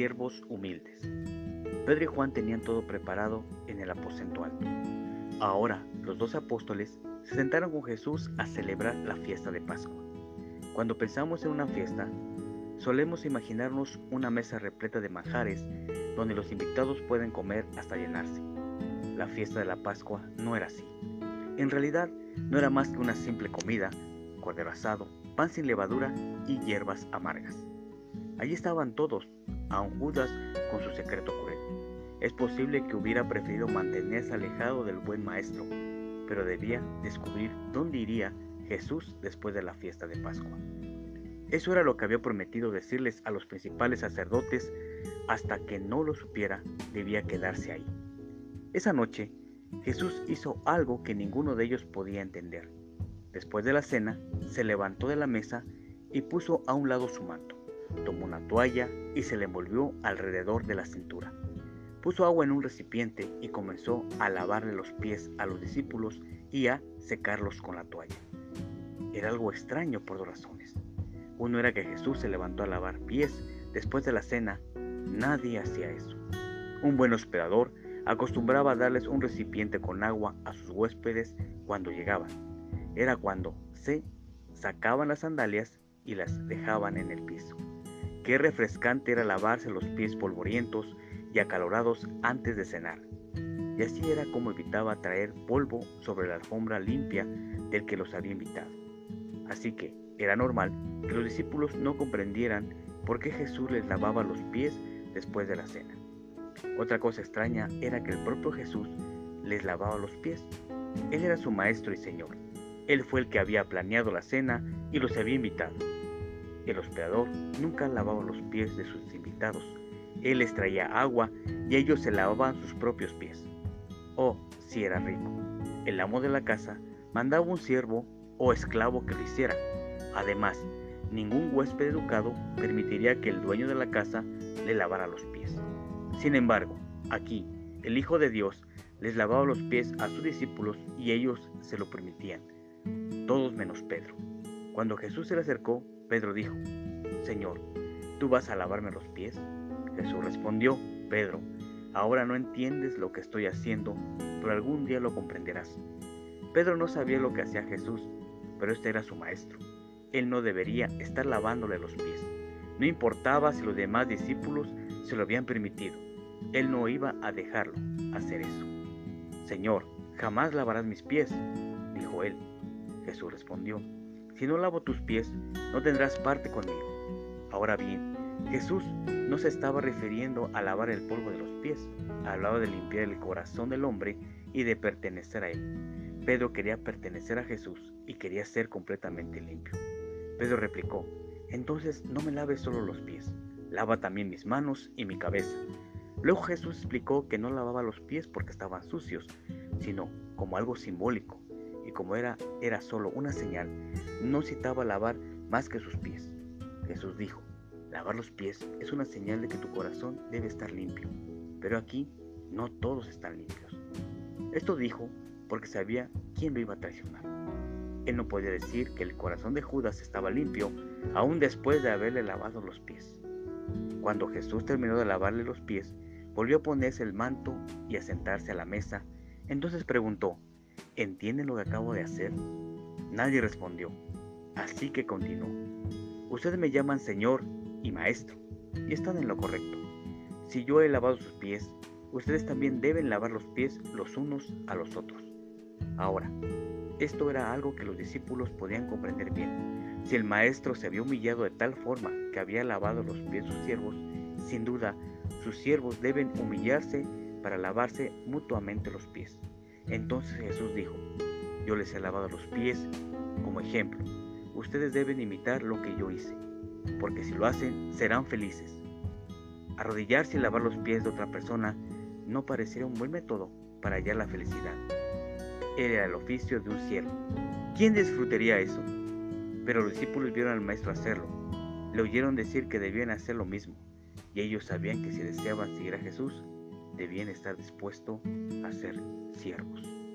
siervos humildes. Pedro y Juan tenían todo preparado en el aposento alto. Ahora los dos apóstoles se sentaron con Jesús a celebrar la fiesta de Pascua. Cuando pensamos en una fiesta, solemos imaginarnos una mesa repleta de manjares donde los invitados pueden comer hasta llenarse. La fiesta de la Pascua no era así. En realidad, no era más que una simple comida, cordero asado, pan sin levadura y hierbas amargas. Allí estaban todos, aun Judas con su secreto cruel. Es posible que hubiera preferido mantenerse alejado del buen maestro, pero debía descubrir dónde iría Jesús después de la fiesta de Pascua. Eso era lo que había prometido decirles a los principales sacerdotes, hasta que no lo supiera, debía quedarse ahí. Esa noche, Jesús hizo algo que ninguno de ellos podía entender. Después de la cena, se levantó de la mesa y puso a un lado su manto. Tomó una toalla y se le envolvió alrededor de la cintura. Puso agua en un recipiente y comenzó a lavarle los pies a los discípulos y a secarlos con la toalla. Era algo extraño por dos razones. Uno era que Jesús se levantó a lavar pies después de la cena. Nadie hacía eso. Un buen hospedador acostumbraba a darles un recipiente con agua a sus huéspedes cuando llegaban. Era cuando se sacaban las sandalias y las dejaban en el piso. Qué refrescante era lavarse los pies polvorientos y acalorados antes de cenar. Y así era como evitaba traer polvo sobre la alfombra limpia del que los había invitado. Así que era normal que los discípulos no comprendieran por qué Jesús les lavaba los pies después de la cena. Otra cosa extraña era que el propio Jesús les lavaba los pies. Él era su maestro y señor. Él fue el que había planeado la cena y los había invitado. El hospedador nunca lavaba los pies de sus invitados. Él les traía agua y ellos se lavaban sus propios pies. Oh, si era rico. El amo de la casa mandaba un siervo o esclavo que lo hiciera. Además, ningún huésped educado permitiría que el dueño de la casa le lavara los pies. Sin embargo, aquí, el Hijo de Dios les lavaba los pies a sus discípulos y ellos se lo permitían, todos menos Pedro. Cuando Jesús se le acercó, Pedro dijo, Señor, ¿tú vas a lavarme los pies? Jesús respondió, Pedro, ahora no entiendes lo que estoy haciendo, pero algún día lo comprenderás. Pedro no sabía lo que hacía Jesús, pero este era su maestro. Él no debería estar lavándole los pies. No importaba si los demás discípulos se lo habían permitido. Él no iba a dejarlo hacer eso. Señor, jamás lavarás mis pies, dijo él. Jesús respondió, si no lavo tus pies, no tendrás parte conmigo. Ahora bien, Jesús no se estaba refiriendo a lavar el polvo de los pies, hablaba de limpiar el corazón del hombre y de pertenecer a él. Pedro quería pertenecer a Jesús y quería ser completamente limpio. Pedro replicó, entonces no me laves solo los pies, lava también mis manos y mi cabeza. Luego Jesús explicó que no lavaba los pies porque estaban sucios, sino como algo simbólico, y como era, era solo una señal, no citaba lavar más que sus pies. Jesús dijo, lavar los pies es una señal de que tu corazón debe estar limpio, pero aquí no todos están limpios. Esto dijo porque sabía quién lo iba a traicionar. Él no podía decir que el corazón de Judas estaba limpio aún después de haberle lavado los pies. Cuando Jesús terminó de lavarle los pies, volvió a ponerse el manto y a sentarse a la mesa. Entonces preguntó, ¿entienden lo que acabo de hacer? Nadie respondió, así que continuó. Ustedes me llaman Señor y Maestro, y están en lo correcto. Si yo he lavado sus pies, ustedes también deben lavar los pies los unos a los otros. Ahora, esto era algo que los discípulos podían comprender bien. Si el maestro se había humillado de tal forma que había lavado los pies sus siervos, sin duda sus siervos deben humillarse para lavarse mutuamente los pies. Entonces Jesús dijo, yo les he lavado los pies como ejemplo. Ustedes deben imitar lo que yo hice, porque si lo hacen, serán felices. Arrodillarse y lavar los pies de otra persona no pareciera un buen método para hallar la felicidad. Era el oficio de un siervo. ¿Quién disfrutaría eso? Pero los discípulos vieron al maestro hacerlo. Le oyeron decir que debían hacer lo mismo, y ellos sabían que si deseaban seguir a Jesús, debían estar dispuestos a ser siervos.